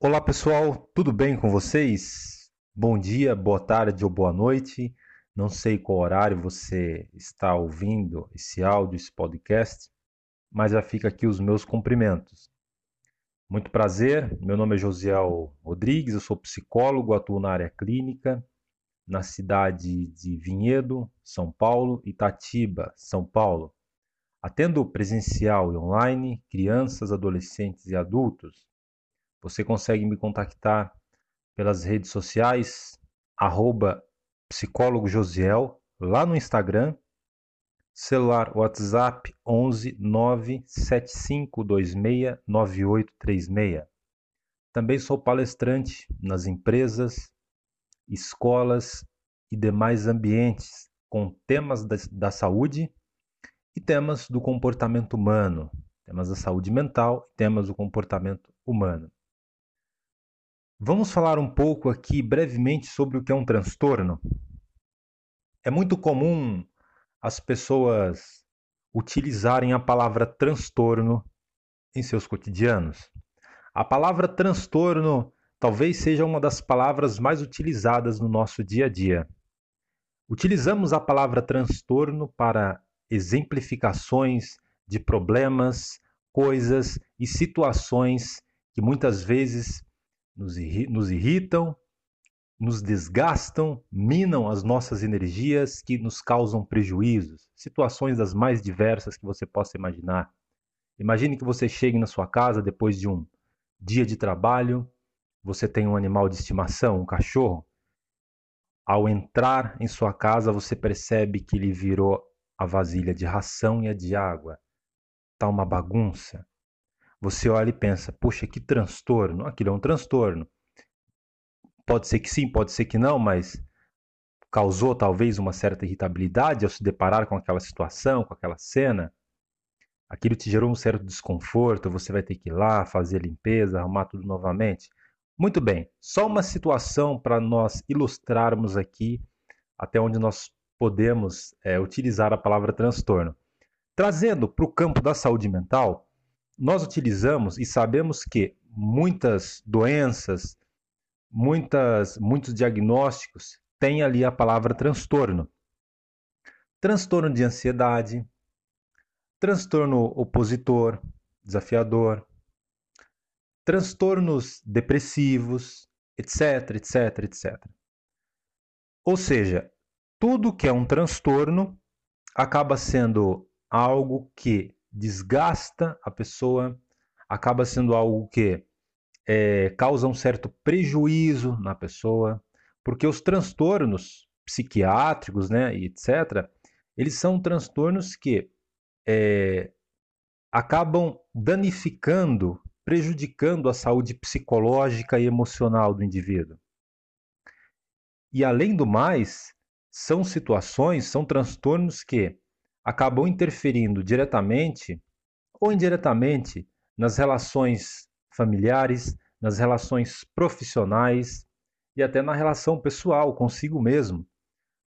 Olá pessoal, tudo bem com vocês? Bom dia, boa tarde ou boa noite. Não sei qual horário você está ouvindo esse áudio, esse podcast, mas já fica aqui os meus cumprimentos. Muito prazer, meu nome é Josiel Rodrigues, eu sou psicólogo, atuo na área clínica, na cidade de Vinhedo, São Paulo, Itatiba, São Paulo. Atendo presencial e online, crianças, adolescentes e adultos. Você consegue me contactar pelas redes sociais, arroba psicólogo Josiel, lá no Instagram, celular WhatsApp 11 97526 9836. Também sou palestrante nas empresas, escolas e demais ambientes com temas da, da saúde e temas do comportamento humano, temas da saúde mental e temas do comportamento humano. Vamos falar um pouco aqui brevemente sobre o que é um transtorno. É muito comum as pessoas utilizarem a palavra transtorno em seus cotidianos. A palavra transtorno talvez seja uma das palavras mais utilizadas no nosso dia a dia. Utilizamos a palavra transtorno para exemplificações de problemas, coisas e situações que muitas vezes nos, irritam, nos desgastam, minam as nossas energias, que nos causam prejuízos, situações das mais diversas que você possa imaginar. Imagine que você chegue na sua casa depois de um dia de trabalho, você tem um animal de estimação, um cachorro. Ao entrar em sua casa, você percebe que ele virou a vasilha de ração e a de água. Tá uma bagunça. Você olha e pensa: puxa, que transtorno. Aquilo é um transtorno. Pode ser que sim, pode ser que não, mas causou talvez uma certa irritabilidade ao se deparar com aquela situação, com aquela cena. Aquilo te gerou um certo desconforto, você vai ter que ir lá fazer limpeza, arrumar tudo novamente. Muito bem, só uma situação para nós ilustrarmos aqui até onde nós podemos é, utilizar a palavra transtorno. Trazendo para o campo da saúde mental, nós utilizamos e sabemos que muitas doenças, muitas, muitos diagnósticos têm ali a palavra transtorno. Transtorno de ansiedade, transtorno opositor, desafiador, transtornos depressivos, etc, etc, etc. Ou seja, tudo que é um transtorno acaba sendo algo que desgasta a pessoa, acaba sendo algo que é, causa um certo prejuízo na pessoa, porque os transtornos psiquiátricos, né, e etc., eles são transtornos que é, acabam danificando, prejudicando a saúde psicológica e emocional do indivíduo. E além do mais, são situações, são transtornos que acabam interferindo diretamente ou indiretamente nas relações familiares, nas relações profissionais e até na relação pessoal consigo mesmo.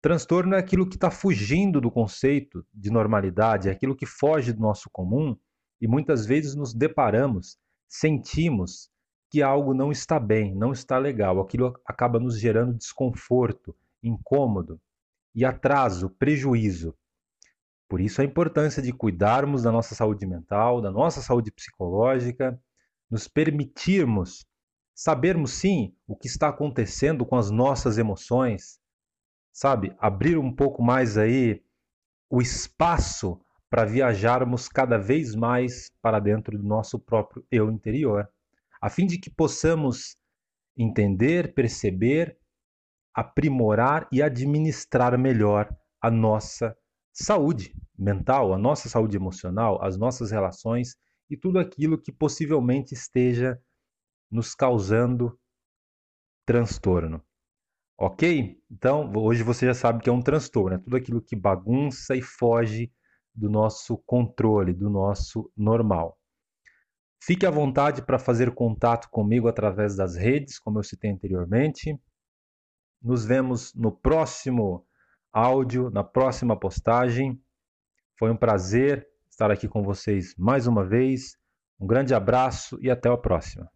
Transtorno é aquilo que está fugindo do conceito de normalidade, é aquilo que foge do nosso comum e muitas vezes nos deparamos, sentimos que algo não está bem, não está legal, aquilo acaba nos gerando desconforto, incômodo e atraso, prejuízo. Por isso a importância de cuidarmos da nossa saúde mental, da nossa saúde psicológica, nos permitirmos sabermos sim o que está acontecendo com as nossas emoções, sabe? Abrir um pouco mais aí o espaço para viajarmos cada vez mais para dentro do nosso próprio eu interior, a fim de que possamos entender, perceber aprimorar e administrar melhor a nossa saúde mental, a nossa saúde emocional, as nossas relações e tudo aquilo que possivelmente esteja nos causando transtorno. Ok? Então, hoje você já sabe que é um transtorno, é tudo aquilo que bagunça e foge do nosso controle, do nosso normal. Fique à vontade para fazer contato comigo através das redes, como eu citei anteriormente. Nos vemos no próximo áudio, na próxima postagem. Foi um prazer estar aqui com vocês mais uma vez. Um grande abraço e até a próxima.